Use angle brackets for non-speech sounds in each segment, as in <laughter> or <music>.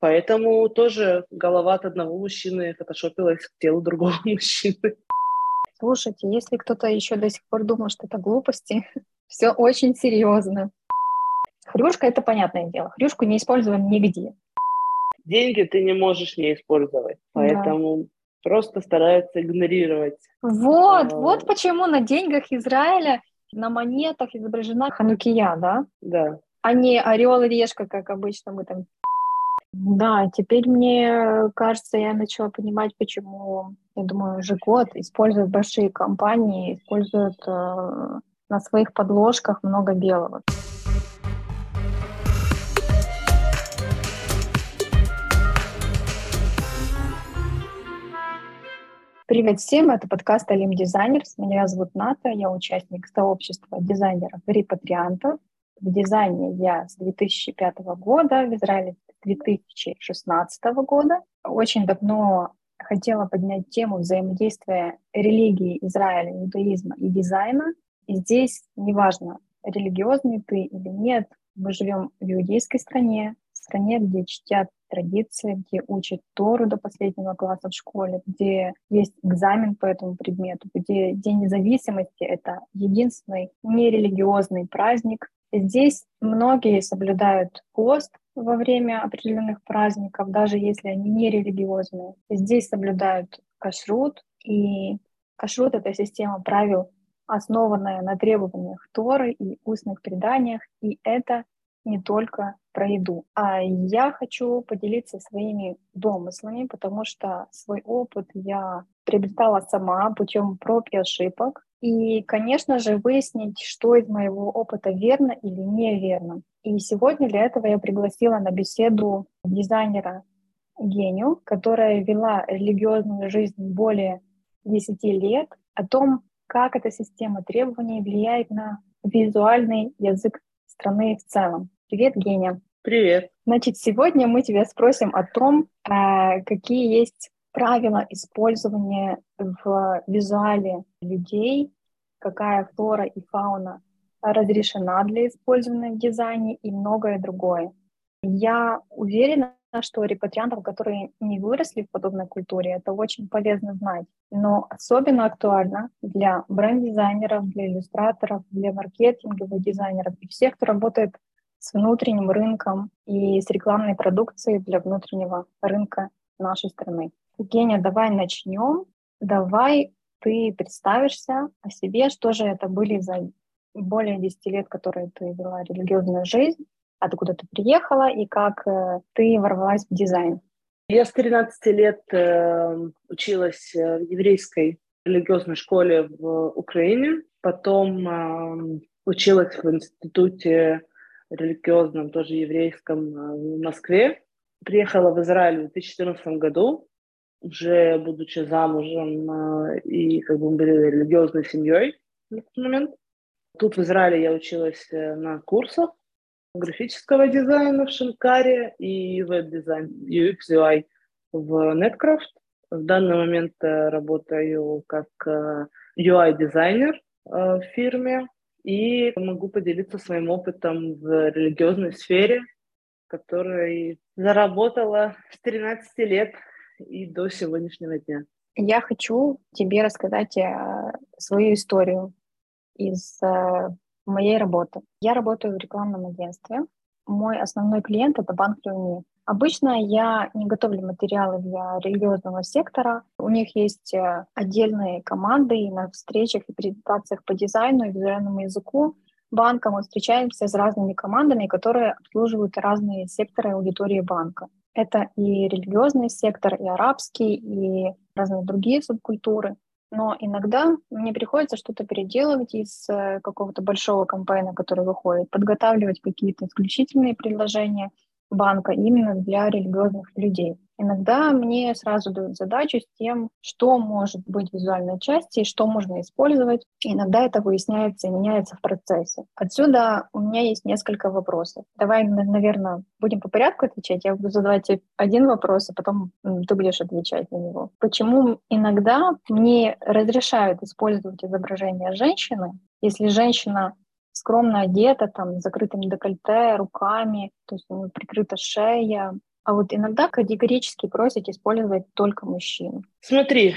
Поэтому тоже голова от одного мужчины фотошопилась к телу другого <laughs> мужчины. Слушайте, если кто-то еще до сих пор думал, что это глупости, <laughs> все очень серьезно. Хрюшка — это понятное дело. Хрюшку не используем нигде. Деньги ты не можешь не использовать, поэтому да. просто стараются игнорировать. Вот, а... вот почему на деньгах Израиля на монетах изображена ханукия, да? Да. А не орел и решка, как обычно мы там. Да, теперь мне кажется, я начала понимать, почему, я думаю, Жигот используют большие компании, используют э, на своих подложках много белого. Привет всем, это подкаст Алим Дизайнерс. Меня зовут Ната, я участник сообщества дизайнеров-репатриантов. В дизайне я с 2005 года, в Израиле с 2016 года. Очень давно хотела поднять тему взаимодействия религии Израиля, иудаизма и дизайна. И здесь неважно, религиозный ты или нет, мы живем в иудейской стране, стране, где чтят традиции, где учат Тору до последнего класса в школе, где есть экзамен по этому предмету, где День независимости — это единственный нерелигиозный праздник. Здесь многие соблюдают пост во время определенных праздников, даже если они не религиозные. Здесь соблюдают кашрут, и кашрут — это система правил, основанная на требованиях Торы и устных преданиях, и это не только про еду. А я хочу поделиться своими домыслами, потому что свой опыт я приобретала сама путем проб и ошибок. И, конечно же, выяснить, что из моего опыта верно или неверно. И сегодня для этого я пригласила на беседу дизайнера Геню, которая вела религиозную жизнь более 10 лет, о том, как эта система требований влияет на визуальный язык страны в целом. Привет, Геня. Привет. Значит, сегодня мы тебя спросим о том, э, какие есть правила использования в визуале людей, какая флора и фауна разрешена для использования в дизайне и многое другое. Я уверена, что репатриантам, которые не выросли в подобной культуре, это очень полезно знать. Но особенно актуально для бренд-дизайнеров, для иллюстраторов, для маркетинговых дизайнеров и всех, кто работает с внутренним рынком и с рекламной продукцией для внутреннего рынка нашей страны. Евгения, давай начнем. Давай ты представишься о себе, что же это были за более 10 лет, которые ты вела религиозную жизнь, откуда ты приехала и как э, ты ворвалась в дизайн. Я с 13 лет э, училась э, в еврейской религиозной школе в Украине, потом э, училась в институте религиозном, тоже еврейском в Москве. Приехала в Израиль в 2014 году, уже будучи замужем э, и как бы были религиозной семьей на тот момент. Тут в Израиле я училась э, на курсах графического дизайна в Шинкаре и веб-дизайн UX/UI в Netcraft. В данный момент работаю как UI-дизайнер в фирме и могу поделиться своим опытом в религиозной сфере, который заработала с 13 лет и до сегодняшнего дня. Я хочу тебе рассказать э, свою историю из э, моей работы. Я работаю в рекламном агентстве. Мой основной клиент — это банк Люми. Обычно я не готовлю материалы для религиозного сектора. У них есть э, отдельные команды, и на встречах и презентациях по дизайну и визуальному языку банка мы встречаемся с разными командами, которые обслуживают разные секторы аудитории банка. Это и религиозный сектор, и арабский, и разные другие субкультуры. Но иногда мне приходится что-то переделывать из э, какого-то большого кампейна, который выходит, подготавливать какие-то исключительные предложения — банка именно для религиозных людей. Иногда мне сразу дают задачу с тем, что может быть в визуальной части и что можно использовать. иногда это выясняется и меняется в процессе. Отсюда у меня есть несколько вопросов. Давай, наверное, будем по порядку отвечать. Я буду задавать тебе один вопрос, а потом ты будешь отвечать на него. Почему иногда мне разрешают использовать изображение женщины, если женщина скромно одета, там, с закрытым декольте, руками, то есть у нее прикрыта шея, А вот иногда категорически просят использовать только мужчин. Смотри,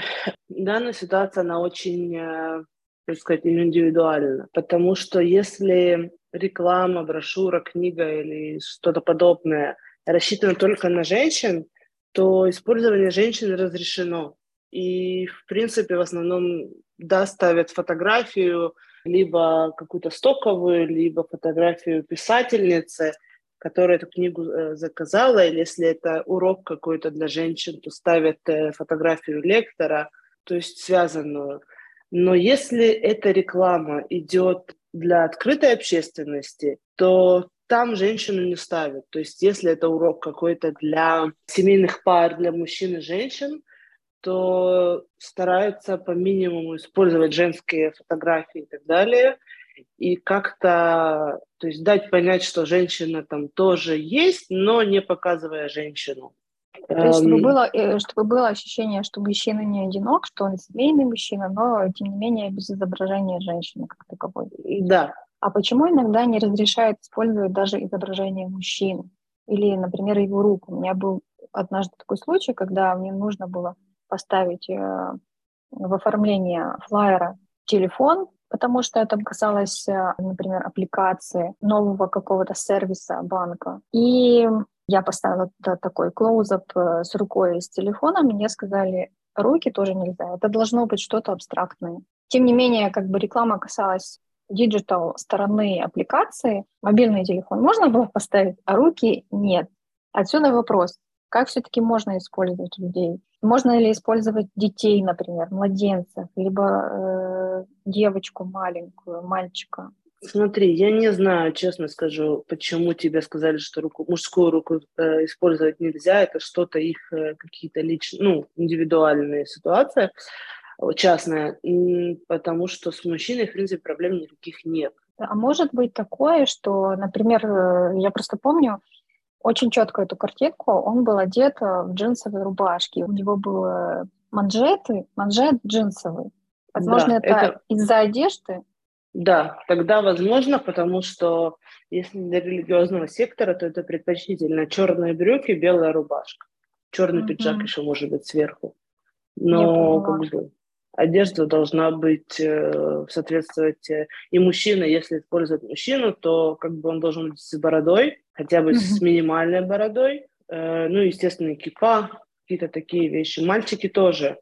данная ситуация, она очень, э, так сказать, индивидуальна, потому что если реклама, брошюра, книга или что-то подобное рассчитана только на женщин, то использование женщин разрешено. И, в принципе, в основном, да, ставят фотографию, либо какую-то стоковую, либо фотографию писательницы, которая эту книгу э, заказала, или если это урок какой-то для женщин, то ставят э, фотографию лектора, то есть связанную. Но если эта реклама идет для открытой общественности, то там женщину не ставят. То есть если это урок какой-то для семейных пар, для мужчин и женщин, то стараются по минимуму использовать женские фотографии и так далее, и как-то, то есть дать понять, что женщина там тоже есть, но не показывая женщину. То есть, чтобы эм. было, э, чтобы было ощущение, что мужчина не одинок, что он семейный мужчина, но, тем не менее, без изображения женщины как таковой. Да. А почему иногда не разрешают использовать даже изображение мужчин? Или, например, его руку? У меня был однажды такой случай, когда мне нужно было поставить э, в оформление флайера телефон, потому что это касалось, э, например, аппликации нового какого-то сервиса банка. И я поставила такой клоузап э, с рукой с телефоном, мне сказали, руки тоже нельзя, это должно быть что-то абстрактное. Тем не менее, как бы реклама касалась digital стороны аппликации, мобильный телефон можно было поставить, а руки нет. Отсюда вопрос, как все-таки можно использовать людей? Можно ли использовать детей, например, младенцев, либо э, девочку маленькую, мальчика? Смотри, я не знаю, честно скажу, почему тебе сказали, что руку, мужскую руку э, использовать нельзя. Это что-то их э, какие-то личные, ну, индивидуальные ситуации, частная, потому что с мужчиной, в принципе, проблем никаких нет. А может быть такое, что, например, э, я просто помню, очень четко эту картинку. Он был одет э, в джинсовые рубашки. У него были манжеты, манжет джинсовый. Возможно, да, это, это из-за одежды? Да, тогда возможно, потому что если для религиозного сектора, то это предпочтительно черные брюки, белая рубашка. Черный mm-hmm. пиджак еще может быть сверху. Но как бы, одежда должна быть э, соответствовать э, и мужчина, если использовать мужчину, то как бы он должен быть с бородой, хотя бы mm-hmm. с минимальной бородой, э, ну, естественно, кипа, какие-то такие вещи. Мальчики тоже.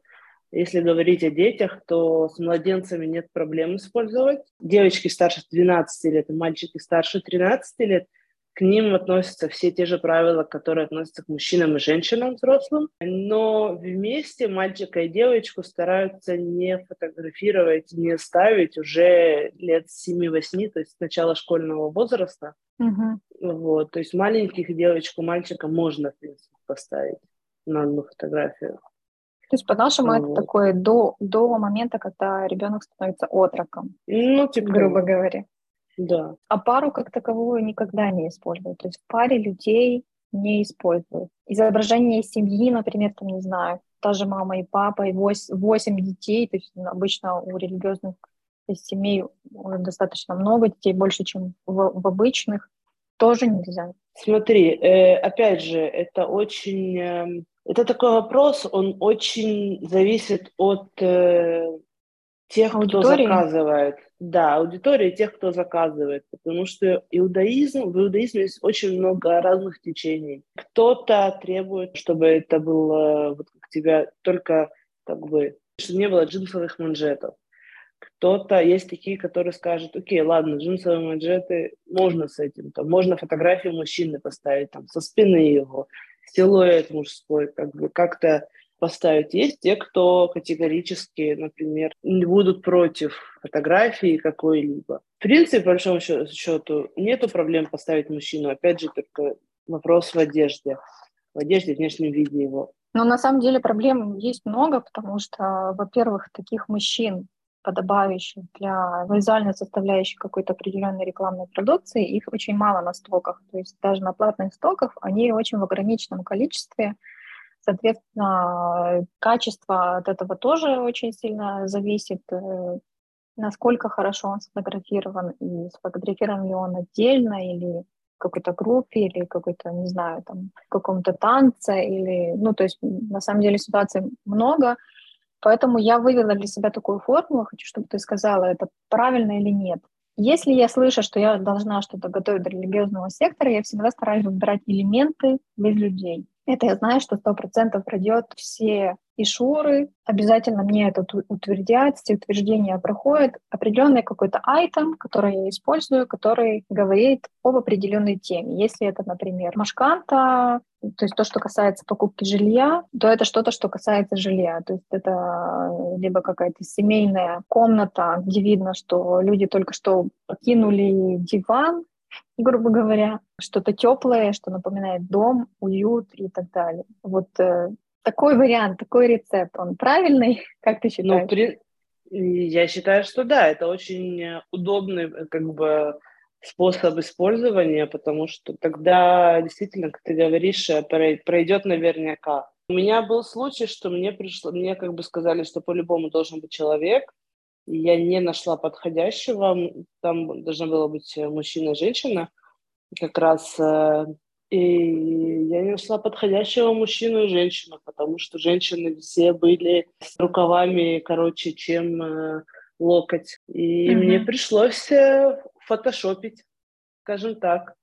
Если говорить о детях, то с младенцами нет проблем использовать. Девочки старше 12 лет и мальчики старше 13 лет – к ним относятся все те же правила, которые относятся к мужчинам и женщинам взрослым, но вместе мальчика и девочку стараются не фотографировать, не ставить уже лет 7-8, то есть с начала школьного возраста. Угу. Вот, то есть маленьких девочку, мальчика можно, в принципе, поставить на одну фотографию. То есть, по-нашему, вот. это такое до, до момента, когда ребенок становится отроком. Ну, типа, грубо говоря. Да. А пару как таковую никогда не используют. То есть в паре людей не используют. Изображение семьи, например, там, не знаю, та же мама и папа, и восемь детей, то есть обычно у религиозных семей достаточно много детей, больше, чем в, в обычных, тоже нельзя. Смотри, э, опять же, это очень... Э, это такой вопрос, он очень зависит от э, тех, Аудитории? кто заказывает. Да, аудитория тех, кто заказывает, потому что иудаизм, в иудаизме есть очень много разных течений. Кто-то требует, чтобы это было, вот как тебя, только как бы, чтобы не было джинсовых манжетов. Кто-то, есть такие, которые скажут, окей, ладно, джинсовые манжеты, можно с этим, там, можно фотографию мужчины поставить, там, со спины его, силуэт мужской, как бы, как-то поставить. Есть те, кто категорически, например, не будут против фотографии какой-либо. В принципе, по большому счету, нету проблем поставить мужчину. Опять же, только вопрос в одежде. В одежде, в внешнем виде его. Но на самом деле проблем есть много, потому что, во-первых, таких мужчин, подобающих для визуальной составляющей какой-то определенной рекламной продукции, их очень мало на стоках. То есть даже на платных стоках они очень в ограниченном количестве, Соответственно, качество от этого тоже очень сильно зависит, э, насколько хорошо он сфотографирован, и сфотографирован ли он отдельно или какой-то группе или какой-то, не знаю, там, каком-то танце или, ну, то есть, на самом деле ситуаций много, поэтому я вывела для себя такую формулу, хочу, чтобы ты сказала, это правильно или нет. Если я слышу, что я должна что-то готовить для религиозного сектора, я всегда стараюсь выбирать элементы без людей. Это я знаю, что сто процентов пройдет все ишуры, обязательно мне это утвердят, все утверждения проходят, определенный какой-то айтем, который я использую, который говорит об определенной теме. Если это, например, машканта, то есть то, что касается покупки жилья, то это что-то, что касается жилья. То есть это либо какая-то семейная комната, где видно, что люди только что покинули диван, грубо говоря, что-то теплое, что напоминает дом, уют и так далее. Вот э, такой вариант, такой рецепт, он правильный, <laughs> как ты ну, считаешь? Ну, при... Я считаю, что да, это очень удобный э, как бы способ использования, потому что тогда действительно, как ты говоришь, э, пройдет наверняка. У меня был случай, что мне пришло, мне как бы сказали, что по-любому должен быть человек, я не нашла подходящего, там должна была быть э, мужчина женщина, как раз э, и я не нашла подходящего мужчину и женщину, потому что женщины все были с рукавами короче, чем э, локоть. И mm-hmm. мне пришлось фотошопить, скажем так.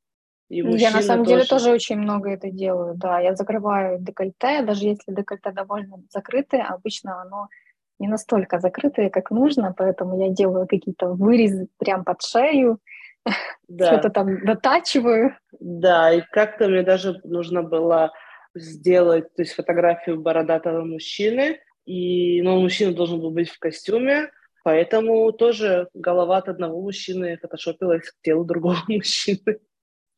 И я на самом тоже... деле тоже очень много это делаю, да. Я закрываю декольте, даже если декольте довольно закрытое, обычно оно не настолько закрытые, как нужно, поэтому я делаю какие-то вырезы прям под шею, <laughs> да. что-то там дотачиваю. Да, и как-то мне даже нужно было сделать, то есть фотографию бородатого мужчины, и, ну, мужчина должен был быть в костюме, поэтому тоже голова от одного мужчины фотошопилась к телу другого <laughs> мужчины.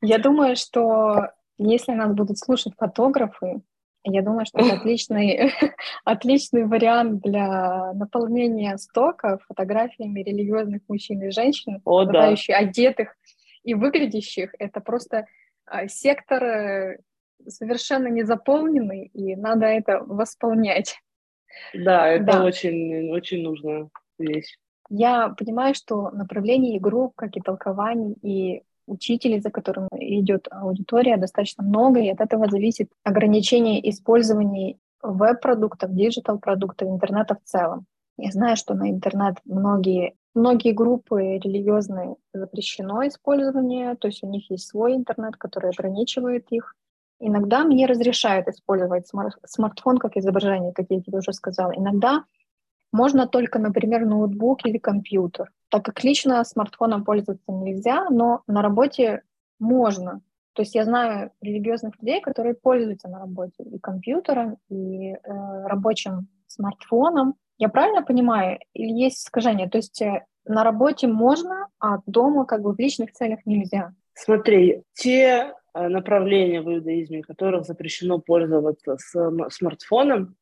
Я думаю, что если нас будут слушать фотографы, я думаю, что это <laughs> отличный, <laughs> отличный вариант для наполнения стока фотографиями религиозных мужчин и женщин, О, да. одетых и выглядящих. Это просто а, сектор э, совершенно не заполненный, и надо это восполнять. Да, это да. очень, очень нужная вещь. Я понимаю, что направлений групп, как и толкований, и учителей, за которым идет аудитория, достаточно много, и от этого зависит ограничение использования веб-продуктов, digital-продуктов, интернета в целом. Я знаю, что на интернет многие, многие группы религиозные запрещено использование, то есть у них есть свой интернет, который ограничивает их. Иногда мне разрешают использовать смарт смартфон как изображение, как я тебе уже сказала. Иногда можно только, например, ноутбук или компьютер, так как лично смартфоном пользоваться нельзя, но на работе можно. То есть я знаю религиозных людей, которые пользуются на работе и компьютером, и э, рабочим смартфоном. Я правильно понимаю? Или есть искажение? То есть э, на работе можно, а дома как бы в личных целях нельзя? Смотри, те э, направления в иудаизме, которых запрещено пользоваться смартфоном,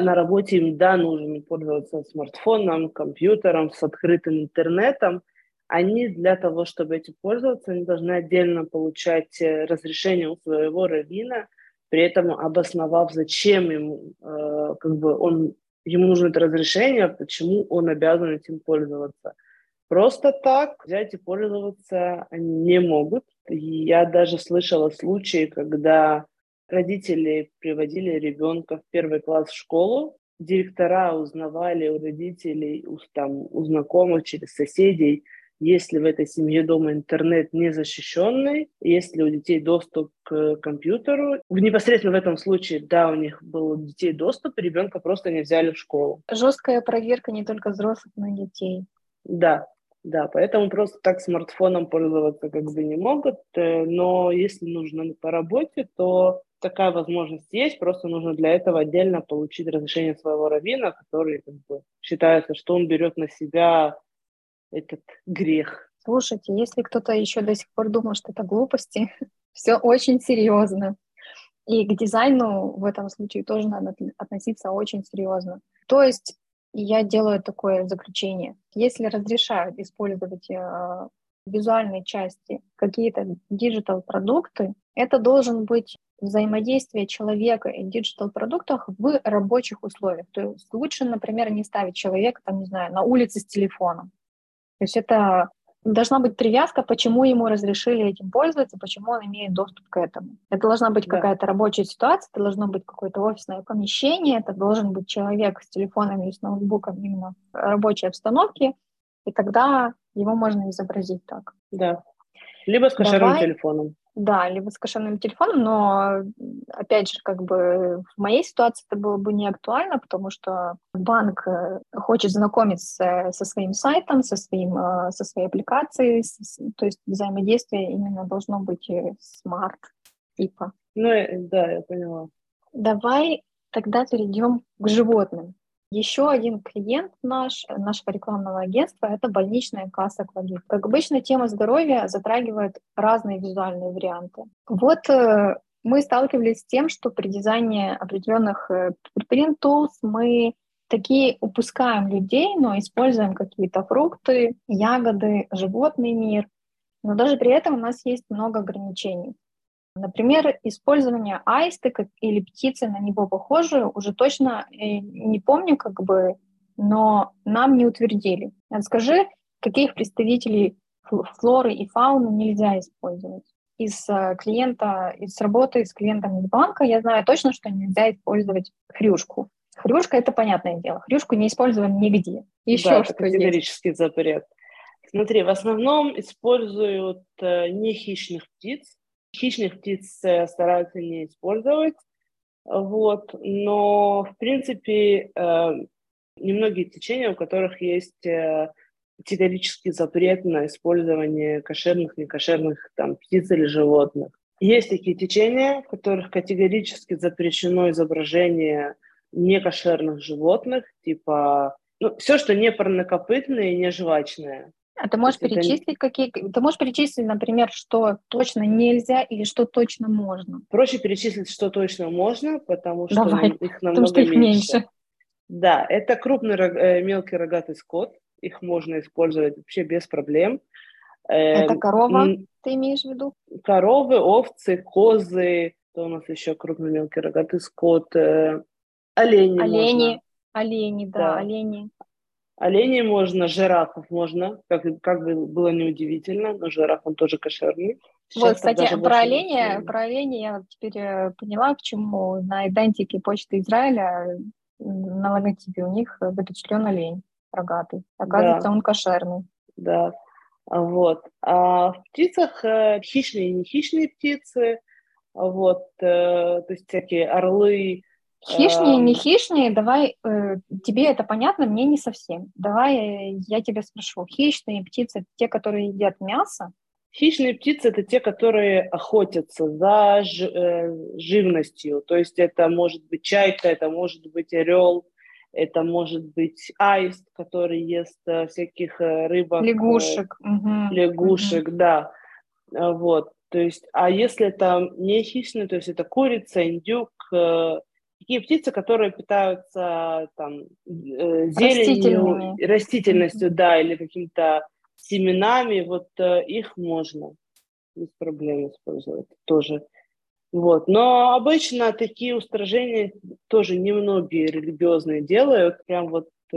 на работе им, да, нужно пользоваться смартфоном, компьютером, с открытым интернетом. Они для того, чтобы этим пользоваться, они должны отдельно получать э, разрешение у своего раввина, при этом обосновав, зачем ему, э, как бы он, ему нужно это разрешение, почему он обязан этим пользоваться. Просто так взять и пользоваться они не могут. Я даже слышала случаи, когда Родители приводили ребенка в первый класс в школу, директора узнавали у родителей, у, там, у знакомых, через соседей, если в этой семье дома интернет не защищенный, если у детей доступ к компьютеру. В непосредственно в этом случае, да, у них был у детей доступ, ребенка просто не взяли в школу. Жесткая проверка не только взрослых, но и детей. Да, да, поэтому просто так смартфоном пользоваться как бы не могут, э, но если нужно по работе, то такая возможность есть, просто нужно для этого отдельно получить разрешение своего равина, который как бы, считается, что он берет на себя этот грех. Слушайте, если кто-то еще до сих пор думал, что это глупости, <laughs> все очень серьезно. И к дизайну в этом случае тоже надо относиться очень серьезно. То есть я делаю такое заключение. Если разрешают использовать э, визуальной части какие-то digital-продукты, это должен быть взаимодействие человека и digital-продуктах в рабочих условиях. То есть лучше, например, не ставить человека, там, не знаю, на улице с телефоном. То есть это должна быть привязка, почему ему разрешили этим пользоваться, почему он имеет доступ к этому. Это должна быть да. какая-то рабочая ситуация, это должно быть какое-то офисное помещение, это должен быть человек с телефоном или с ноутбуком именно в рабочей обстановке, и тогда его можно изобразить так. Да. Либо с кошерным Давай. телефоном. Да, либо с кошерным телефоном, но, опять же, как бы в моей ситуации это было бы не актуально, потому что банк э, хочет знакомиться со своим сайтом, со, своим, э, со своей аппликацией, то есть взаимодействие именно должно быть смарт типа. Ну, да, я поняла. Давай тогда перейдем к животным. Еще один клиент наш, нашего рекламного агентства – это больничная касса Квалит. Как обычно, тема здоровья затрагивает разные визуальные варианты. Вот э, мы сталкивались с тем, что при дизайне определенных print э, мы такие упускаем людей, но используем какие-то фрукты, ягоды, животный мир. Но даже при этом у нас есть много ограничений. Например, использование аиста или птицы на него похожую уже точно э, не помню, как бы, но нам не утвердили. Скажи, каких представителей флоры и фауны нельзя использовать? Из э, клиента, из работы с клиентом из банка я знаю точно, что нельзя использовать хрюшку. Хрюшка — это понятное дело. Хрюшку не используем нигде. Еще да, что категорический есть? запрет. Смотри, в основном используют э, не хищных птиц, Хищных птиц э, стараются не использовать, вот, но, в принципе, э, немногие течения, у которых есть э, категорический запрет на использование кошерных, некошерных там, птиц или животных. Есть такие течения, в которых категорически запрещено изображение некошерных животных, типа ну, все, что не парнокопытное и не жвачное. А ты можешь перечислить это... какие? Ты можешь перечислить, например, что точно нельзя или что точно можно? Проще перечислить, что точно можно, потому что Давай, их намного <laughs> потому что их меньше. меньше. Да, это крупный э, мелкий рогатый скот, их можно использовать вообще без проблем. Это эм, корова, М- ты имеешь в виду? Коровы, овцы, козы, что у нас еще крупный мелкий рогатый скот, э, олени. Олени, можно. олени, да, да, олени. Оленей можно, жирафов можно, как, как бы было неудивительно, но жираф он тоже кошерный. Сейчас вот, кстати, про оленя, про оленя я теперь э, поняла, почему на идентике Почты Израиля на логотипе у них запечатлен олень рогатый. Оказывается, да. он кошерный. Да, вот. А в птицах э, хищные и не хищные птицы, вот, э, то есть всякие орлы, Хищнее, не хищнее, давай, э, тебе это понятно, мне не совсем. Давай я тебя спрошу, хищные птицы, те, которые едят мясо? Хищные птицы – это те, которые охотятся за ж, э, живностью, то есть это может быть чайка, это может быть орел, это может быть аист, который ест э, всяких э, рыбок. Э, лягушек. Э, угу. Лягушек, угу. да. Э, вот, то есть, а если это не хищные, то есть это курица, индюк, э, такие птицы, которые питаются там э, зеленью, растительностью, да, или какими-то семенами, вот э, их можно без проблем использовать тоже. Вот. Но обычно такие устражения тоже немногие религиозные делают, прям вот э,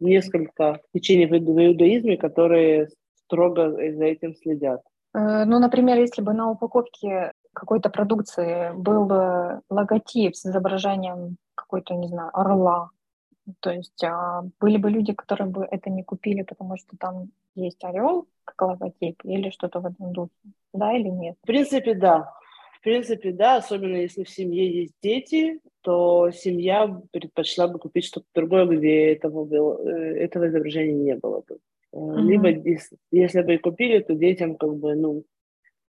несколько течений в иудаизме, которые строго за этим следят. Э, ну, например, если бы на упаковке какой-то продукции был бы логотип с изображением какой-то, не знаю, орла, то есть а, были бы люди, которые бы это не купили, потому что там есть орел как логотип или что-то в этом духе, да или нет? В принципе, да. В принципе, да, особенно если в семье есть дети, то семья предпочла бы купить что-то другое, где этого, было, э, этого изображения не было бы. Mm-hmm. Либо если бы и купили, то детям как бы, ну,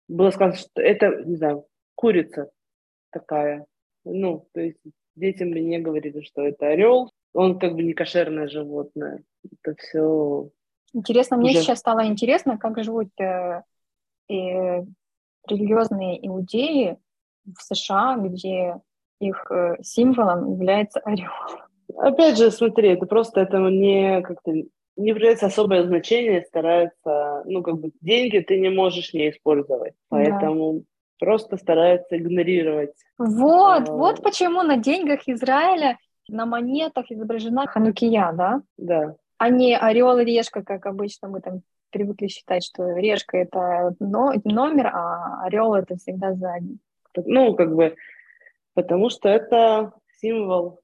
было сказано, что это, не знаю, курица такая. Ну, то есть детям бы не говорили, что это орел. Он как бы не кошерное животное. Это все... Интересно, мне уже... сейчас стало интересно, как живут э, э, религиозные иудеи в США, где их э, символом является орел. Опять же, смотри, это просто этому не как-то не придается особое значение, стараются, ну, как бы деньги ты не можешь не использовать, поэтому да. просто стараются игнорировать. Вот, а, вот почему на деньгах Израиля на монетах изображена ханукия, да? Да. А не орел и решка, как обычно мы там привыкли считать, что решка это номер, а орел это всегда задний. Ну, как бы, потому что это символ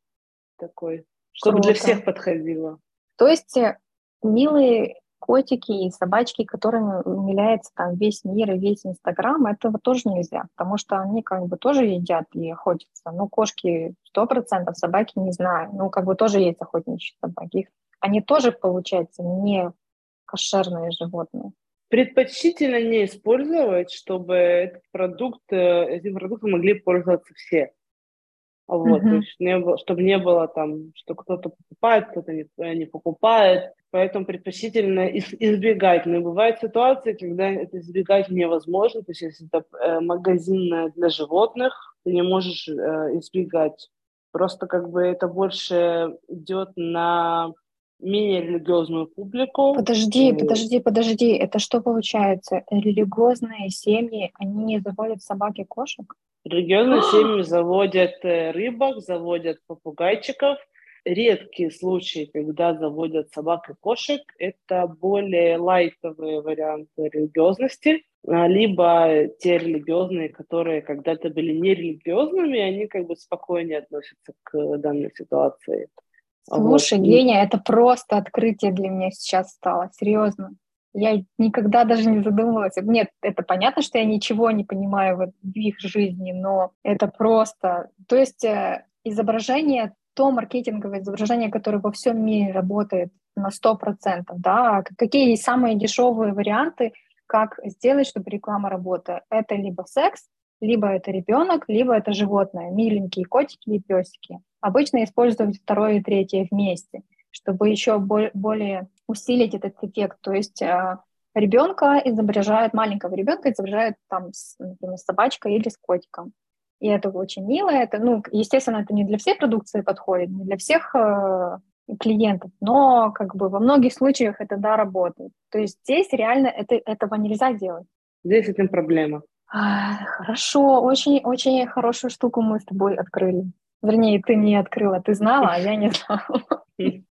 такой, чтобы Круто. для всех подходило. То есть э, милые котики и собачки, которыми умиляется там весь мир и весь Инстаграм, этого тоже нельзя, потому что они как бы тоже едят и охотятся. Ну, кошки сто процентов, собаки не знаю. Ну, как бы тоже есть охотничьи собаки. Их, они тоже, получается, не кошерные животные. Предпочтительно не использовать, чтобы этот продукт, э, этим продуктом могли пользоваться все. Вот, mm-hmm. то есть не было, чтобы не было там, что кто-то покупает, кто-то не, не покупает. Поэтому предпочтительно избегать. Но бывают ситуации, когда это избегать невозможно. То есть если это э, магазин для животных, ты не можешь э, избегать. Просто как бы это больше идет на менее религиозную публику. Подожди, и... подожди, подожди. Это что получается? Религиозные семьи, они не заводят собак и кошек? Религиозные семьи заводят э, рыбок, заводят попугайчиков. Редкие случаи, когда заводят собак и кошек, это более лайтовые варианты религиозности, а, либо те религиозные, которые когда-то были нерелигиозными, они как бы спокойнее относятся к данной ситуации. Слушай, вот. Геня, это просто открытие для меня сейчас стало, серьезно. Я никогда даже не задумывалась. Нет, это понятно, что я ничего не понимаю в их жизни, но это просто... То есть э, изображение, то маркетинговое изображение, которое во всем мире работает на 100%, да, а какие самые дешевые варианты, как сделать, чтобы реклама работала. Это либо секс, либо это ребенок, либо это животное, миленькие котики и песики. Обычно используют второе и третье вместе, чтобы еще более усилить этот эффект. То есть э, ребенка изображает, маленького ребенка изображает там, например, с собачкой или с котиком. И это очень мило. Это, ну, естественно, это не для всей продукции подходит, не для всех э, клиентов, но как бы во многих случаях это да работает. То есть здесь реально это, этого нельзя делать. Здесь этим проблема. А, хорошо, очень, очень хорошую штуку мы с тобой открыли. Вернее, ты не открыла, ты знала, а я не знала. <laughs>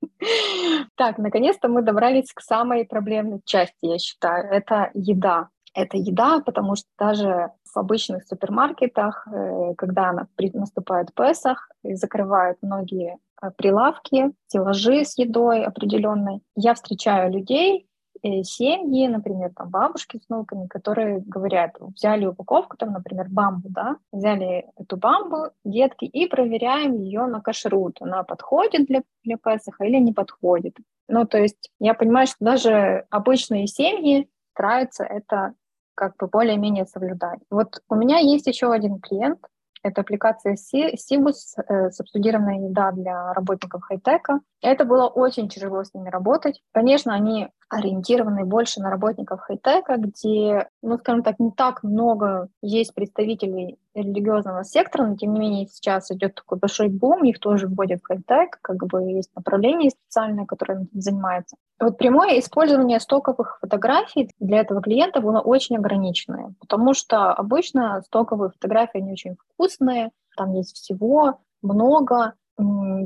Так, наконец-то мы добрались к самой проблемной части, я считаю. Это еда. Это еда, потому что даже в обычных супермаркетах, э, когда наступает Песах, закрывают многие э, прилавки, стеллажи с едой определенной, я встречаю людей, Э, семьи, например, там бабушки с внуками, которые говорят, взяли упаковку, там, например, бамбу, да, взяли эту бамбу, детки, и проверяем ее на кашрут. Она подходит для, для Песаха или не подходит. Ну, то есть я понимаю, что даже обычные семьи стараются это как бы более-менее соблюдать. Вот у меня есть еще один клиент, это аппликация Сибус, э, субсидированная еда для работников хай-тека. Это было очень тяжело с ними работать. Конечно, они ориентированы больше на работников хай-тека, где, ну, скажем так, не так много есть представителей религиозного сектора, но тем не менее сейчас идет такой большой бум, их тоже вводят в хай-тек, как бы есть направление специальное, которое этим занимается. Вот прямое использование стоковых фотографий для этого клиента было очень ограниченное, потому что обычно стоковые фотографии, они очень вкусные, там есть всего много,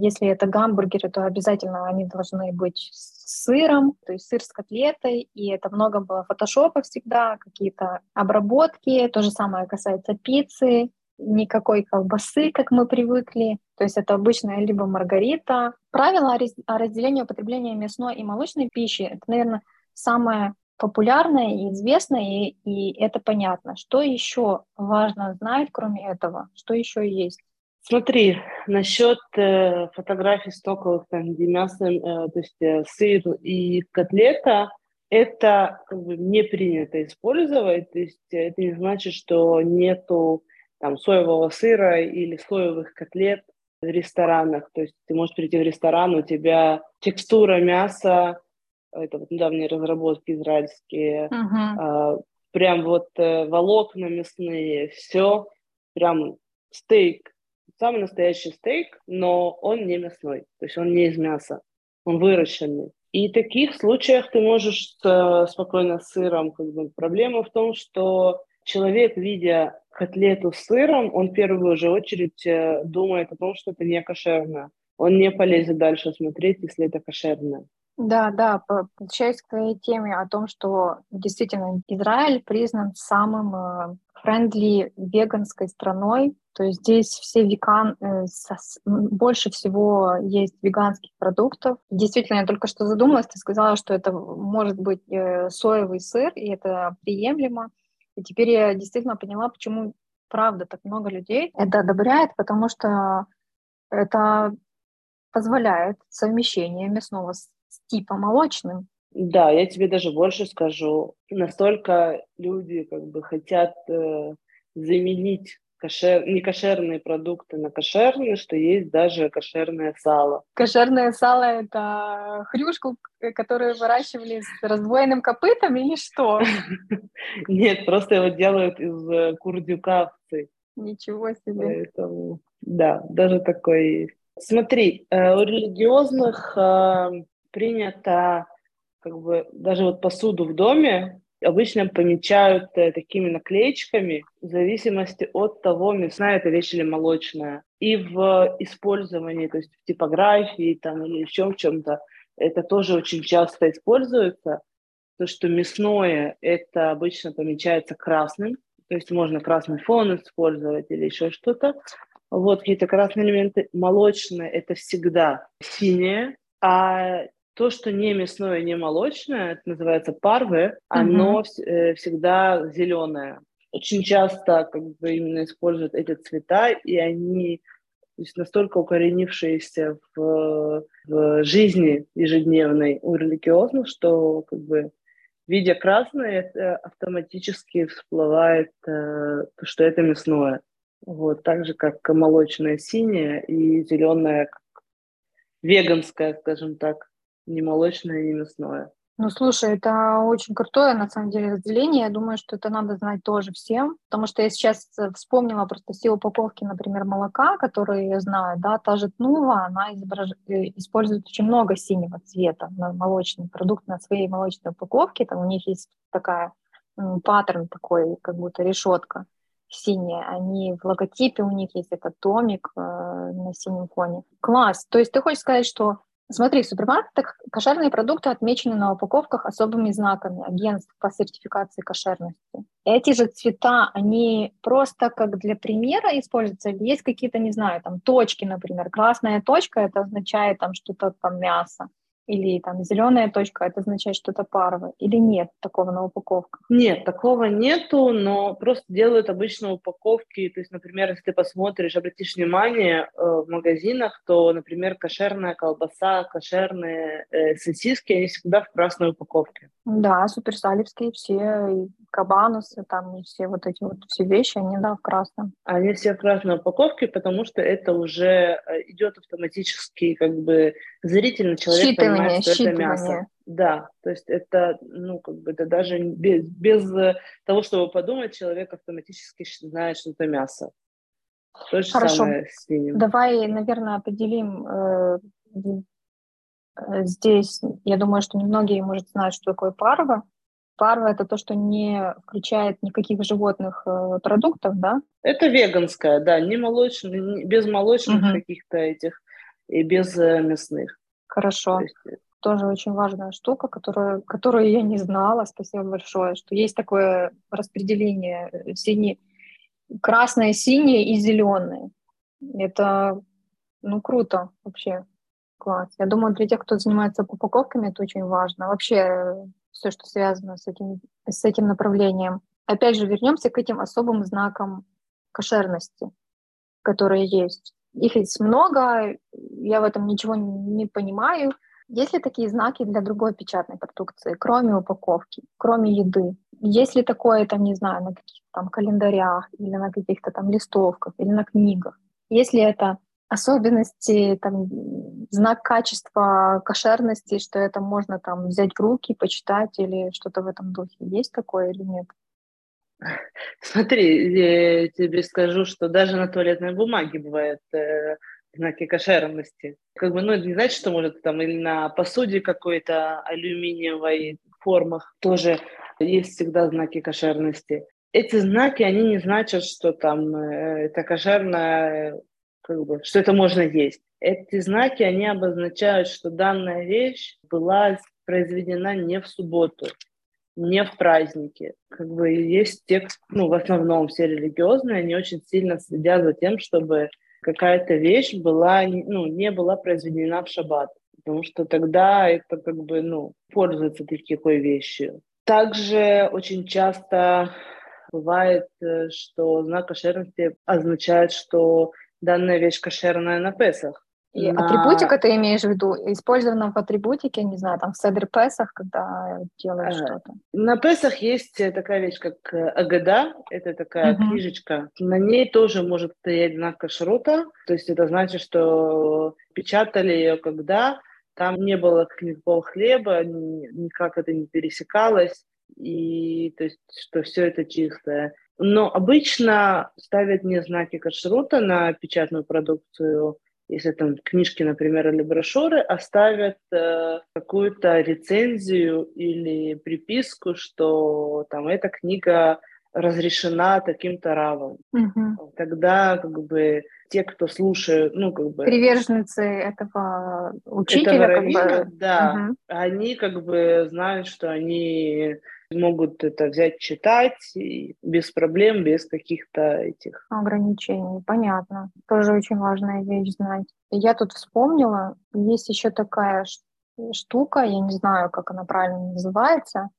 если это гамбургеры, то обязательно они должны быть с сыром, то есть сыр с котлетой, и это много было фотошопа всегда, какие-то обработки, то же самое касается пиццы, никакой колбасы, как мы привыкли, то есть это обычная либо маргарита. Правило о разделении употребления мясной и молочной пищи, это, наверное, самое популярное и известное, и, и это понятно. Что еще важно знать, кроме этого? Что еще есть? Смотри, насчет э, фотографий стоковых, там, где мясо, э, то есть э, сыр и котлета, это как бы не принято использовать, то есть это не значит, что нету там соевого сыра или соевых котлет в ресторанах. То есть ты можешь прийти в ресторан, у тебя текстура мяса, это вот недавние разработки израильские, uh-huh. э, прям вот э, волокна мясные, все, прям стейк самый настоящий стейк, но он не мясной, то есть он не из мяса, он выращенный. И в таких случаях ты можешь э, спокойно с сыром, как бы проблема в том, что человек, видя котлету с сыром, он в первую же очередь э, думает о том, что это не кошерно. Он не полезет дальше смотреть, если это кошерно. Да, да, получаясь к твоей теме о том, что действительно Израиль признан самым френдли веганской страной, то есть здесь все веган, э, больше всего есть веганских продуктов. Действительно, я только что задумалась, ты сказала, что это может быть э, соевый сыр, и это приемлемо. И теперь я действительно поняла, почему правда так много людей это одобряет, потому что это позволяет совмещение мясного с типа молочным. Да, я тебе даже больше скажу. Настолько люди как бы хотят э, заменить кошер, некошерные продукты на кошерные, что есть даже кошерное сало. Кошерное сало – это хрюшку, которую выращивали с раздвоенным копытом или что? <laughs> Нет, просто его делают из э, курдюка овцы. Ничего себе. Поэтому, да, даже такое есть. Смотри, э, у религиозных э, принято как бы даже вот посуду в доме обычно помечают э, такими наклеечками в зависимости от того, мясная это вещь или молочная. И в использовании, то есть в типографии там, или в чем-то, это тоже очень часто используется. То, что мясное, это обычно помечается красным, то есть можно красный фон использовать или еще что-то. Вот какие-то красные элементы. Молочное – это всегда синее, а то, что не мясное, не молочное, это называется парвы, оно mm-hmm. всегда зеленое. Очень часто как бы именно используют эти цвета, и они то есть настолько укоренившиеся в, в жизни ежедневной у религиозных, что как бы видя красное, это автоматически всплывает, э, что это мясное. Вот, так же, как молочное синее и зеленое веганское, скажем так ни молочное, ни мясное. Ну, слушай, это очень крутое, на самом деле, разделение. Я думаю, что это надо знать тоже всем, потому что я сейчас э, вспомнила просто все упаковки, например, молока, которые я знаю, да, та же Тнува, она изображ... Э, использует очень много синего цвета на молочный продукт, на своей молочной упаковке, там у них есть такая паттерн такой, как будто решетка синяя, они в логотипе у них есть этот томик э, на синем фоне. Класс! То есть ты хочешь сказать, что Смотри, в супермаркетах кошерные продукты отмечены на упаковках особыми знаками агентств по сертификации кошерности. Эти же цвета, они просто как для примера используются, есть какие-то, не знаю, там точки, например. Красная точка, это означает там что-то там мясо или там зеленая точка, это означает что-то паровое, или нет такого на упаковках? Нет, такого нету, но просто делают обычно упаковки, то есть, например, если ты посмотришь, обратишь внимание э, в магазинах, то, например, кошерная колбаса, кошерные э, сосиски, они всегда в красной упаковке. Да, суперсалевские все, и кабанусы, там, и все вот эти вот все вещи, они, да, в красном. Они все в красной упаковке, потому что это уже э, идет автоматически, как бы, зрительно человек Считывание понимает, что это мясо. Да, то есть это, ну, как бы, это даже без, без э, того, чтобы подумать, человек автоматически знает, что это мясо. То же Хорошо. самое с свиньем. Давай, наверное, поделим э, э, здесь, я думаю, что немногие, может, знают, что такое парва. Парва – это то, что не включает никаких животных э, продуктов, да? Это веганское, да, не молочное, без молочных угу. каких-то этих и без э, мясных. Хорошо. Есть... Э, Тоже очень важная штука, которую, которую я не знала. Спасибо большое, что есть такое распределение э, сине... красное, синее и зеленое. Это, ну, круто вообще. Класс. Я думаю, для тех, кто занимается упаковками, это очень важно. Вообще э, все, что связано с этим, с этим направлением. Опять же, вернемся к этим особым знакам кошерности, которые есть. Их есть много, я в этом ничего не понимаю. Есть ли такие знаки для другой печатной продукции, кроме упаковки, кроме еды? Есть ли такое, там, не знаю, на каких-то там календарях или на каких-то там листовках или на книгах? Есть ли это особенности, там, знак качества кошерности, что это можно там взять в руки, почитать или что-то в этом духе? Есть такое или нет? <laughs> Смотри, я тебе скажу, что даже на туалетной бумаге бывают э, знаки кошерности. Как бы, ну, это не значит, что может там или на посуде какой-то алюминиевой формах тоже есть всегда знаки кошерности. Эти знаки, они не значат, что там э, это кошерная как бы, что это можно есть. Эти знаки, они обозначают, что данная вещь была произведена не в субботу, не в празднике. Как бы есть текст, ну, в основном все религиозные, они очень сильно следят за тем, чтобы какая-то вещь была, ну, не была произведена в шаббат. Потому что тогда это как бы, ну, пользуется такой вещью. Также очень часто бывает, э, что знак кошерности означает, что данная вещь кошерная на Песах. И на... атрибутика ты имеешь в виду? Использована в атрибутике, не знаю, там в Седр Песах, когда делаешь а, что-то? На Песах есть такая вещь, как э, Агада, это такая uh-huh. книжечка. На ней тоже может стоять знак кашрута, то есть это значит, что печатали ее когда там не было никакого хлеба, никак это не пересекалось, и то есть, что все это чистое. Но обычно ставят не знаки кашрута на печатную продукцию, если там книжки, например, или брошюры, а ставят э, какую-то рецензию или приписку, что там эта книга разрешена таким-то равом. Угу. Тогда как бы те, кто слушают, ну как бы... Приверженцы этого учителя, этого раввина, как бы... да, угу. они как бы знают, что они могут это взять, читать без проблем, без каких-то этих... Ограничений, понятно. Тоже очень важная вещь знать. Я тут вспомнила, есть еще такая штука, я не знаю, как она правильно называется,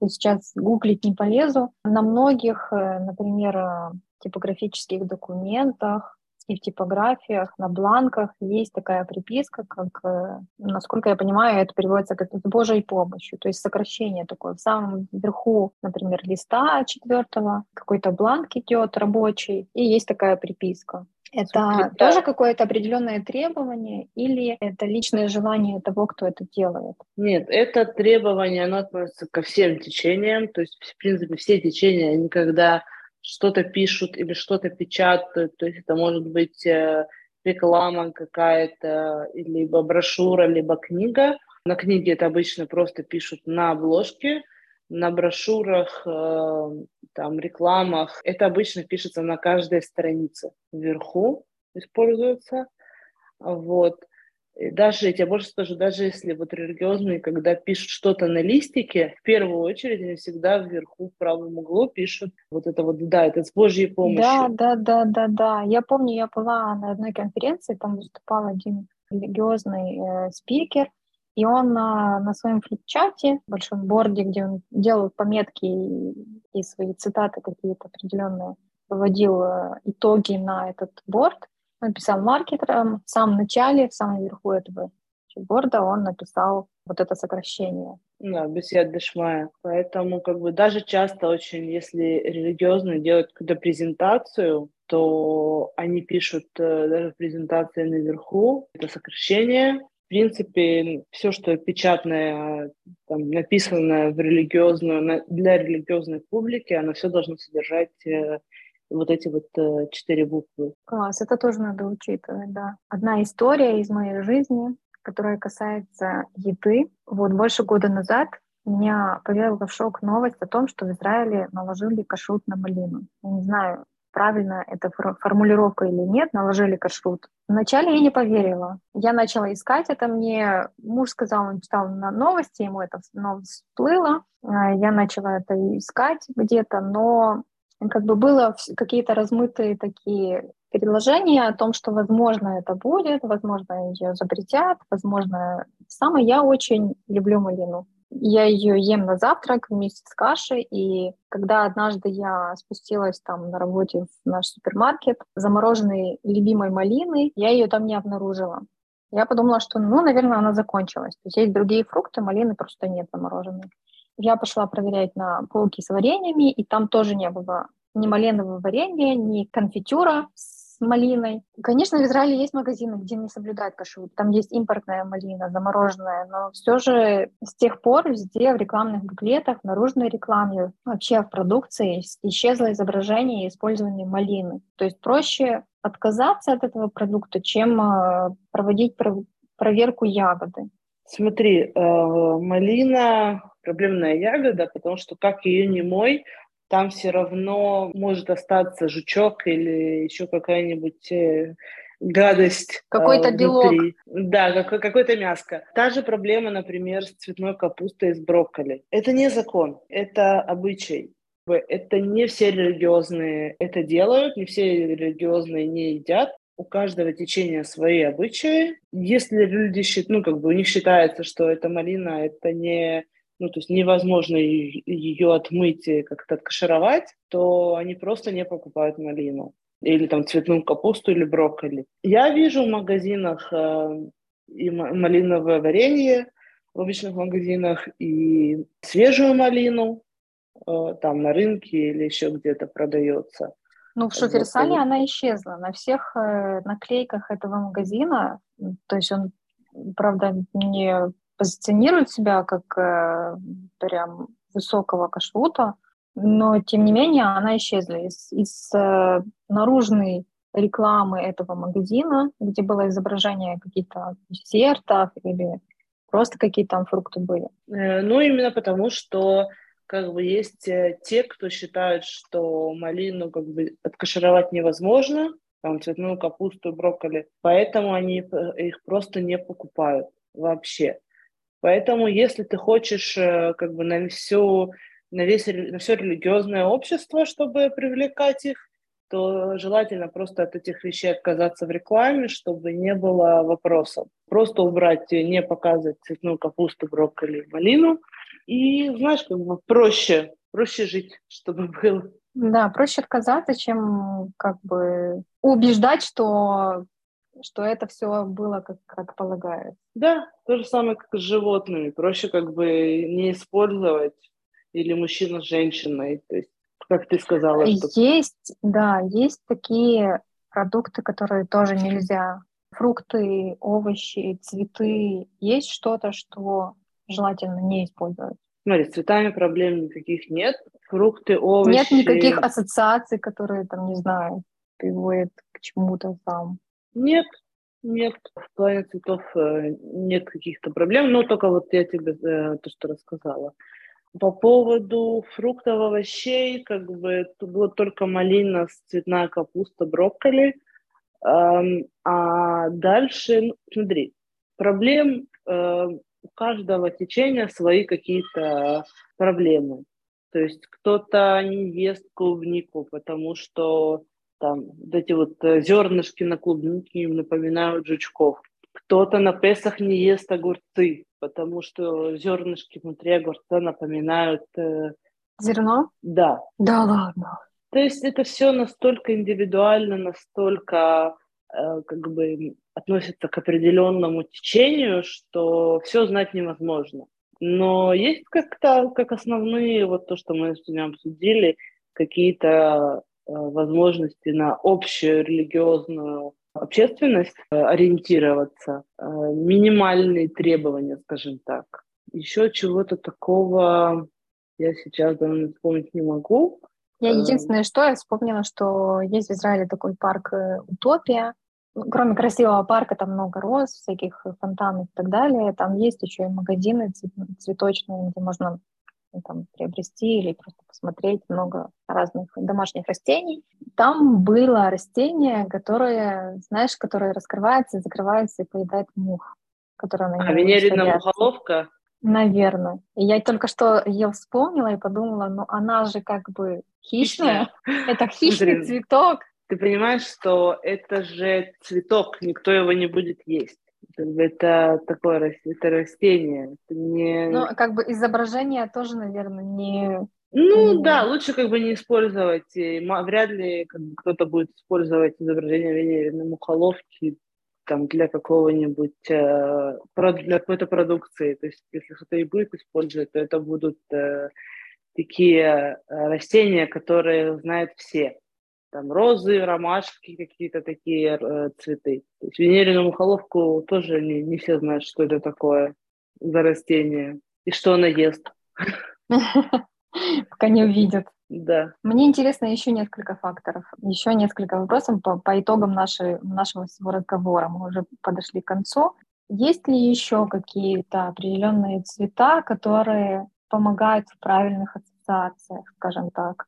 я сейчас гуглить не полезу. На многих, э, например, э, типографических документах и в типографиях, на бланках есть такая приписка, как, э, насколько я понимаю, это переводится как «с Божьей помощью», то есть сокращение такое. В самом верху, например, листа четвертого какой-то бланк идет рабочий, и есть такая приписка. Это да. тоже какое-то определенное требование или это личное желание того, кто это делает? Нет, это требование, оно относится ко всем течениям. То есть, в принципе, все течения, они когда что-то пишут или что-то печатают, то есть это может быть э, реклама какая-то, либо брошюра, либо книга. На книге это обычно просто пишут на обложке, на брошюрах, э, там, рекламах. Это обычно пишется на каждой странице вверху, используется. Вот. И даже, я тебе больше скажу, даже если вот религиозные, когда пишут что-то на листике, в первую очередь они всегда вверху в правом углу пишут вот это вот, да, это с Божьей помощью. Да, да, да, да, да. Я помню, я была на одной конференции, там выступал один религиозный э, спикер, и он на, на своем флипчате, большом борде, где он делал пометки и, и свои цитаты какие-то определенные, выводил э, итоги на этот борд, написал маркетерам, в самом начале, в самом верху этого борда он написал вот это сокращение. Да, бесед дешмая. Поэтому как бы даже часто очень, если религиозно делают какую-то презентацию, то они пишут э, даже в презентации наверху это сокращение, в принципе, все, что печатное, там, написанное в религиозную, для религиозной публики, оно все должно содержать э, вот эти вот э, четыре буквы. Класс, это тоже надо учитывать, да. Одна история из моей жизни, которая касается еды. Вот больше года назад меня повергла в шок новость о том, что в Израиле наложили кашрут на малину. Я не знаю, правильно эта формулировка или нет, наложили кашрут. Вначале я не поверила. Я начала искать это. Мне муж сказал, он читал на новости, ему это новость всплыло. А, я начала это искать где-то, но как бы было какие-то размытые такие предложения о том, что, возможно, это будет, возможно, ее запретят, возможно, самое я очень люблю малину. Я ее ем на завтрак вместе с кашей, и когда однажды я спустилась там на работе в наш супермаркет, замороженной любимой малины, я ее там не обнаружила. Я подумала, что, ну, наверное, она закончилась. То есть есть другие фрукты, малины просто нет замороженной. Я пошла проверять на полке с вареньями, и там тоже не было ни малинового варенья, ни конфитюра с малиной. Конечно, в Израиле есть магазины, где не соблюдают кашрут. Там есть импортная малина, замороженная, но все же с тех пор везде в рекламных буклетах, в наружной рекламе, вообще в продукции исчезло изображение использования малины. То есть проще отказаться от этого продукта, чем э, проводить проверку ягоды. Смотри, э, малина проблемная ягода, потому что как ее не мой, там все равно может остаться жучок или еще какая-нибудь э, гадость. Какой-то э, белок. Да, как, какой-то мяско. Та же проблема, например, с цветной капустой и с брокколи. Это не закон, это обычай. Это не все религиозные это делают, не все религиозные не едят. У каждого течения свои обычаи. Если люди считают, ну, как бы у них считается, что эта малина, это не ну, то есть невозможно ее отмыть и как-то откашировать, то они просто не покупают малину. Или там цветную капусту или брокколи. Я вижу в магазинах э, и малиновое варенье в обычных магазинах, и свежую малину, э, там на рынке или еще где-то продается. Ну, в Шуферсале вот. она исчезла. На всех э, наклейках этого магазина, то есть он, правда, не позиционирует себя как э, прям высокого кашрута, но тем не менее она исчезла из, из э, наружной рекламы этого магазина, где было изображение каких-то десертов или просто какие там фрукты были. Э, ну, именно потому, что как бы есть э, те, кто считают, что малину как бы откашировать невозможно, там цветную капусту, брокколи, поэтому они э, их просто не покупают вообще. Поэтому, если ты хочешь э, как бы на всю на, весь, на все религиозное общество, чтобы привлекать их, то желательно просто от этих вещей отказаться в рекламе, чтобы не было вопросов. Просто убрать, не показывать цветную капусту, брокколи, малину. И, знаешь, как бы проще, проще жить, <laughs> чтобы было. Да, проще отказаться, чем как бы убеждать, что что это все было как, как полагается. Да, то же самое, как с животными. Проще как бы не использовать или мужчина с женщиной. То есть, как ты сказала. Что... Есть, да, есть такие продукты, которые тоже нельзя. Фрукты, овощи, цветы. Есть что-то, что желательно не использовать. Смотри, с цветами проблем никаких нет. Фрукты, овощи... Нет никаких ассоциаций, которые, там, не знаю, приводят к чему-то там нет, нет, в плане цветов э, нет каких-то проблем, но только вот я тебе э, то, что рассказала. По поводу фруктов, овощей, как бы тут было только малина, цветная капуста, брокколи. А дальше, ну, смотри, проблем э, у каждого течения свои какие-то проблемы. То есть кто-то не ест клубнику, потому что там вот эти вот э, зернышки на клубнике им напоминают жучков. Кто-то на Песах не ест огурцы, потому что зернышки внутри огурца напоминают... Э... Зерно? Да. Да ладно. То есть это все настолько индивидуально, настолько э, как бы относится к определенному течению, что все знать невозможно. Но есть как-то, как основные, вот то, что мы сегодня обсудили, какие-то возможности на общую религиозную общественность э, ориентироваться, э, минимальные требования, скажем так. Еще чего-то такого я сейчас даже вспомнить не могу. Я единственное, что я вспомнила, что есть в Израиле такой парк Утопия. Ну, кроме красивого парка, там много роз, всяких фонтанов и так далее. Там есть еще и магазины цветочные, где можно там, приобрести или просто посмотреть много разных домашних растений. Там было растение, которое, знаешь, которое раскрывается, закрывается и поедает мух, которое на А венерина мухоловка? Наверное. И я только что ее вспомнила и подумала, ну она же как бы хищная. Это хищный цветок. Ты понимаешь, что это же цветок, никто его не будет есть. Это такое это растение. Это не... Ну, как бы изображение тоже, наверное, не... Ну да, лучше как бы не использовать. И вряд ли как бы, кто-то будет использовать изображение венериной мухоловки там, для какого-нибудь, э, для какой-то продукции. То есть если кто-то и будет использовать, то это будут э, такие э, растения, которые знают все там розы, ромашки, какие-то такие э, цветы. То есть венерину мухоловку тоже не, не все знают, что это такое за растение и что она ест. Пока не увидят. Да. Мне интересно еще несколько факторов, еще несколько вопросов по, по итогам нашей, нашего всего разговора. Мы уже подошли к концу. Есть ли еще какие-то определенные цвета, которые помогают в правильных ассоциациях, скажем так?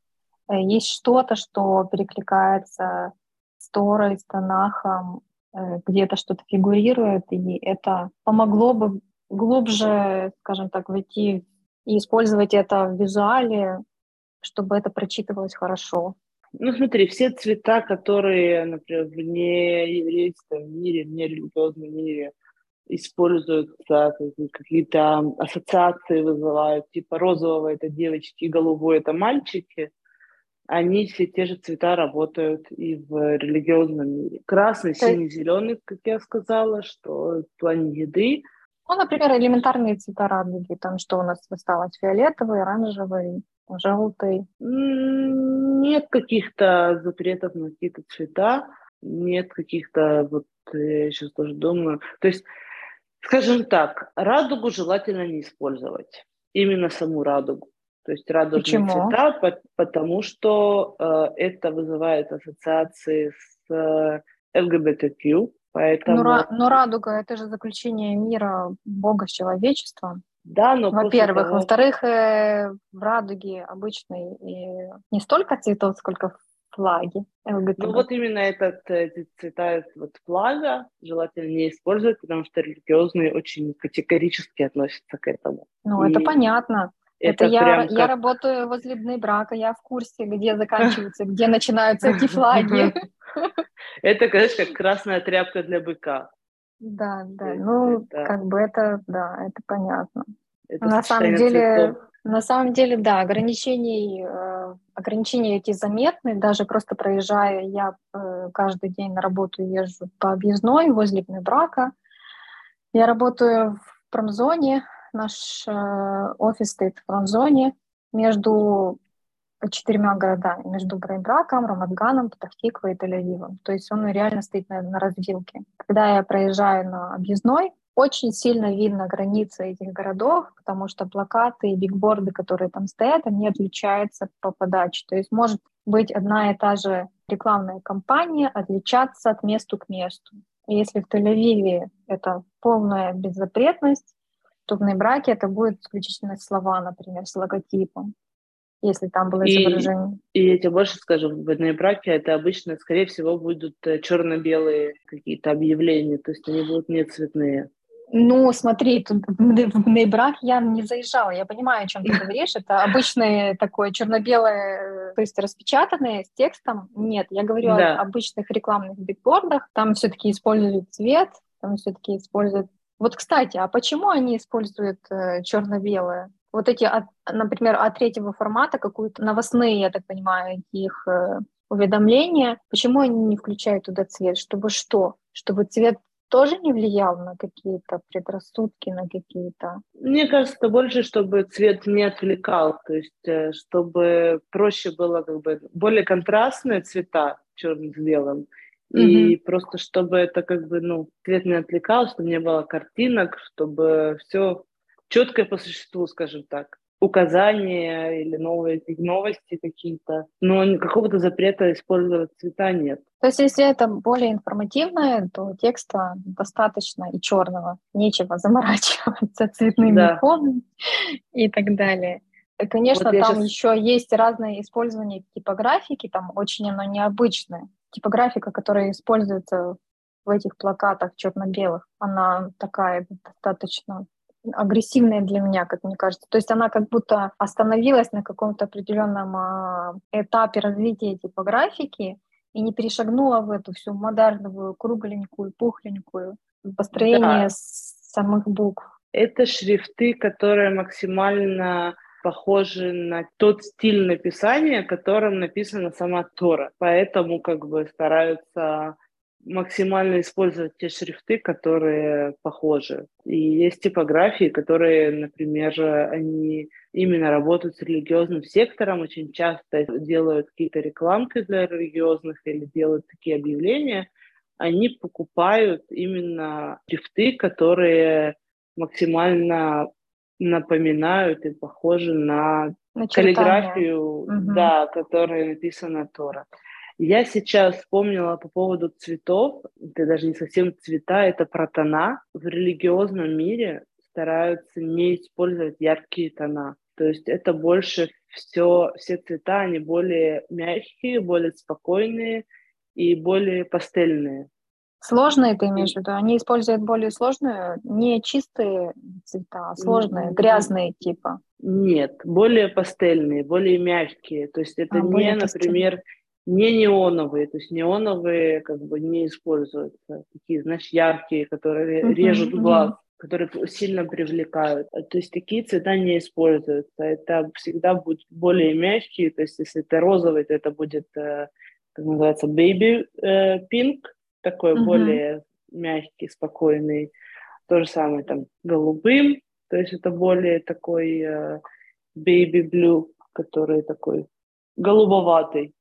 Э, есть что-то, что перекликается с Торой, с Танахом, э, где-то что-то фигурирует, и это помогло бы глубже, скажем так, войти и использовать это в визуале, чтобы это прочитывалось хорошо. Ну, смотри, все цвета, которые, например, в нееврейском мире, в нерелигиозном мире используются, какие-то ассоциации вызывают, типа розового это девочки, голубой это мальчики, они все те же цвета работают и в религиозном мире. Красный, синий, зеленый, как я сказала, что в плане еды. Ну, например, элементарные цвета радуги, там что у нас осталось, фиолетовый, оранжевый, желтый. Нет каких-то запретов на какие-то цвета, нет каких-то, вот я сейчас тоже думаю, то есть, скажем так, радугу желательно не использовать, именно саму радугу. То есть радужные Почему? цвета, потому что э, это вызывает ассоциации с э, ЛГБТQ, поэтому... Но, но радуга – это же заключение мира Бога с человечеством. Да, но Во-первых. Того... Во-вторых, э, в радуге обычной и не столько цветов, сколько флаги ЛГБТ. Ну вот именно этот, эти цвета вот флага желательно не использовать, потому что религиозные очень категорически относятся к этому. Ну, и... это понятно. Это, это я, как... я работаю возле брака, я в курсе, где заканчиваются, где начинаются <laughs> эти флаги. Это, конечно, как красная тряпка для быка. Да, да, ну, как бы это, да, это понятно. На самом деле, на самом деле, да, ограничений, э, ограничения эти заметны, даже просто проезжая, я э, каждый день на работу езжу по объездной возле брака. Я работаю в промзоне, наш э, офис стоит в промзоне между четырьмя городами, между Брайбраком, Рамадганом, Патахтиквой и Тель-Авивом. То есть он реально стоит на, на развилке. Когда я проезжаю на объездной, очень сильно видно границы этих городов, потому что плакаты и бигборды, которые там стоят, они отличаются по подаче. То есть может быть одна и та же рекламная кампания отличаться от месту к месту. И если в Тель-Авиве это полная беззапретность, в браке это будет исключительно слова, например, с логотипом если там было изображение. И, и я тебе больше скажу, в браке это обычно, скорее всего, будут э, черно-белые какие-то объявления, то есть они будут не цветные. Ну, смотри, тут в нейбрак я не заезжала, я понимаю, о чем ты говоришь. Это обычное такое черно-белое, то есть распечатанное с текстом. Нет, я говорю да. о обычных рекламных бигбордах. Там все-таки используют цвет, там все-таки используют... Вот, кстати, а почему они используют э, черно-белое? вот эти, например, от третьего формата, какую-то новостные, я так понимаю, их э, уведомления, почему они не включают туда цвет? Чтобы что? Чтобы цвет тоже не влиял на какие-то предрассудки, на какие-то... Мне кажется, больше, чтобы цвет не отвлекал, то есть э, чтобы проще было как бы более контрастные цвета черным с белым, и mm-hmm. просто чтобы это как бы, ну, цвет не отвлекал, чтобы не было картинок, чтобы все четкое по существу, скажем так, указания или новые новости какие-то, но какого-то запрета использовать цвета нет. То есть, если это более информативное, то текста достаточно и черного, нечего <laughs> заморачиваться цветными да. фонами и так далее. И, конечно, вот там сейчас... еще есть разное использование типографики, там очень оно необычное. Типографика, которая используется в этих плакатах черно-белых, она такая достаточно агрессивная для меня, как мне кажется. То есть она как будто остановилась на каком-то определенном а, этапе развития типографики и не перешагнула в эту всю модерновую, кругленькую, пухленькую построение да. самых букв. Это шрифты, которые максимально похожи на тот стиль написания, которым написана сама Тора. Поэтому как бы стараются максимально использовать те шрифты, которые похожи. И есть типографии, которые, например, они именно работают с религиозным сектором, очень часто делают какие-то рекламки для религиозных или делают такие объявления, они покупают именно шрифты, которые максимально напоминают и похожи на Начертание. каллиграфию, угу. да, которая написана Тора. Я сейчас вспомнила по поводу цветов, это даже не совсем цвета, это протона. В религиозном мире стараются не использовать яркие тона. То есть это больше все, все цвета, они более мягкие, более спокойные и более пастельные. Сложные ты имеешь в виду? Они используют более сложные, не чистые цвета, а сложные, грязные типа? Нет, более пастельные, более мягкие. То есть это а, не, например, не неоновые. То есть неоновые как бы не используются. Такие, знаешь, яркие, которые uh-huh, режут глаз. Uh-huh которые сильно привлекают. То есть такие цвета не используются. Это всегда будет более мягкие. То есть если это розовый, то это будет, э, как называется, baby э, pink, такой uh-huh. более мягкий, спокойный. То же самое там голубым, то есть это более такой э, baby blue, который такой голубоватый.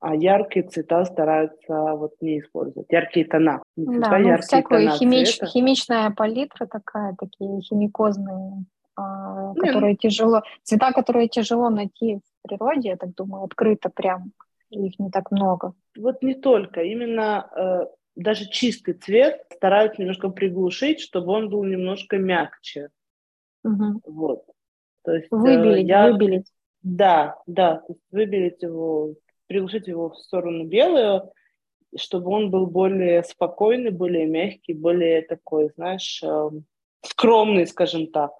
А яркие цвета стараются вот не использовать. Яркие тона. Не цвета, да, ну, яркие всякую тона химич, цвета. химичная палитра такая, такие химикозные, ну, которые ну, тяжело, цвета, которые тяжело найти в природе, я так думаю, открыто прям, их не так много. Вот не только, именно э, даже чистый цвет стараются немножко приглушить, чтобы он был немножко мягче. Угу. Вот. То есть, э, выбелить, я... выбелить. Да, да, то есть выбелить его, приглушить его в сторону белую, чтобы он был более спокойный, более мягкий, более такой, знаешь, эм, скромный, скажем так.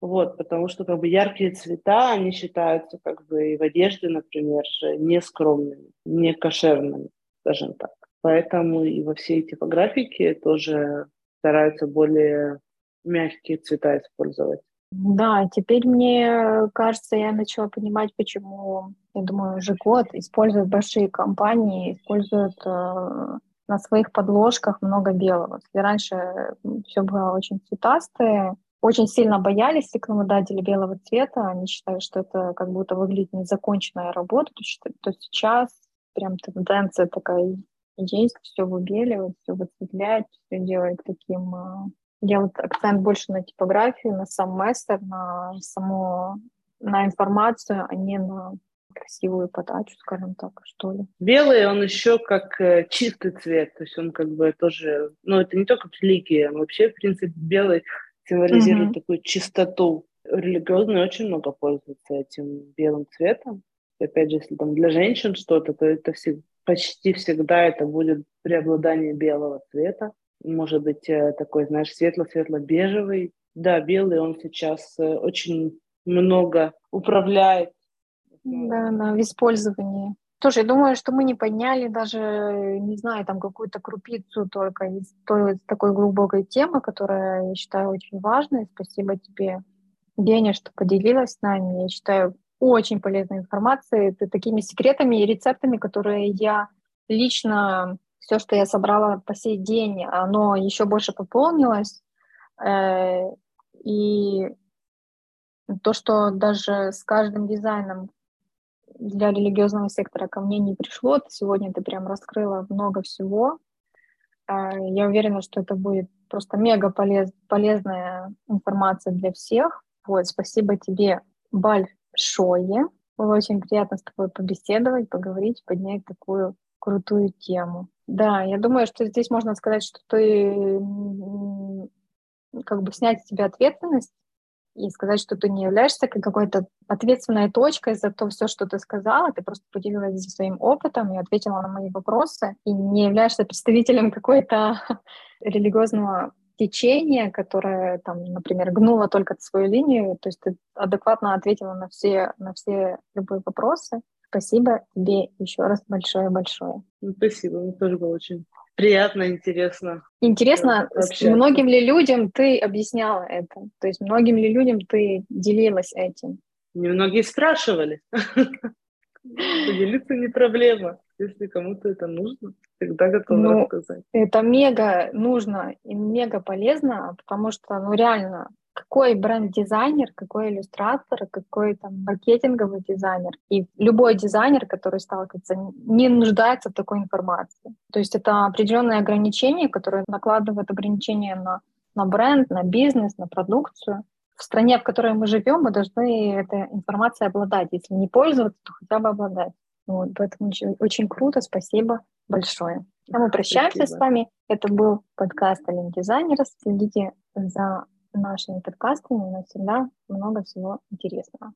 Вот, потому что как бы яркие цвета, они считаются как бы и в одежде, например, же не скромными, не кошерными, скажем так. Поэтому и во всей типографике тоже стараются более мягкие цвета использовать. Да, теперь мне кажется, я начала понимать, почему, я думаю, уже год используют большие компании, используют э, на своих подложках много белого. Если раньше все было очень цветастое, очень сильно боялись рекламодатели белого цвета, они считали, что это как будто выглядит незаконченная работа, то, то сейчас прям тенденция такая есть, все выбеливать, все высветлять, все делать таким э, делать акцент больше на типографию, на сам мастер, на саму, на информацию, а не на красивую подачу, скажем так, что ли. Белый, он еще как э, чистый цвет, то есть он как бы тоже, ну это не только религия, вообще, в принципе, белый символизирует mm-hmm. такую чистоту. Религиозные очень много пользуются этим белым цветом. И опять же, если там для женщин что-то, то это всегда, почти всегда это будет преобладание белого цвета может быть э, такой, знаешь, светло-светло-бежевый. Да, белый он сейчас э, очень много управляет. Да, да, в использовании. Тоже, я думаю, что мы не подняли даже, не знаю, там какую-то крупицу только из той такой глубокой темы, которая, я считаю, очень важной. Спасибо тебе, Деня, что поделилась с нами. Я считаю, очень полезной информацией, такими секретами и рецептами, которые я лично все, что я собрала по сей день, оно еще больше пополнилось. Э, и то, что даже с каждым дизайном для религиозного сектора ко мне не пришло, сегодня ты прям раскрыла много всего. Э, я уверена, что это будет просто мега полез, полезная информация для всех. Вот, спасибо тебе большое. Было очень приятно с тобой побеседовать, поговорить, поднять такую крутую тему. Да, я думаю, что здесь можно сказать, что ты как бы снять с себя ответственность и сказать, что ты не являешься какой-то ответственной точкой за то все, что ты сказала, ты просто поделилась своим опытом и ответила на мои вопросы, и не являешься представителем какой-то <laughs> религиозного течения, которое, там, например, гнуло только свою линию, то есть ты адекватно ответила на все, на все любые вопросы. Спасибо тебе еще раз большое-большое. Ну, спасибо, мне тоже было очень приятно, интересно. Интересно, общаться. многим ли людям ты объясняла это? То есть многим ли людям ты делилась этим? Немногие спрашивали. <laughs> Поделиться не проблема. Если кому-то это нужно, всегда готова ну, рассказать. Это мега нужно и мега полезно, потому что, ну реально, какой бренд-дизайнер, какой иллюстратор, какой там маркетинговый дизайнер. И любой дизайнер, который сталкивается, не нуждается в такой информации. То есть это определенные ограничения, которые накладывают ограничения на, на бренд, на бизнес, на продукцию. В стране, в которой мы живем, мы должны этой информацией обладать. Если не пользоваться, то хотя бы обладать. Вот, поэтому очень, очень круто, спасибо большое. А мы прощаемся спасибо. с вами. Это был подкаст Алим Дизайнера. Следите за нашими подкастами. У нас всегда много всего интересного.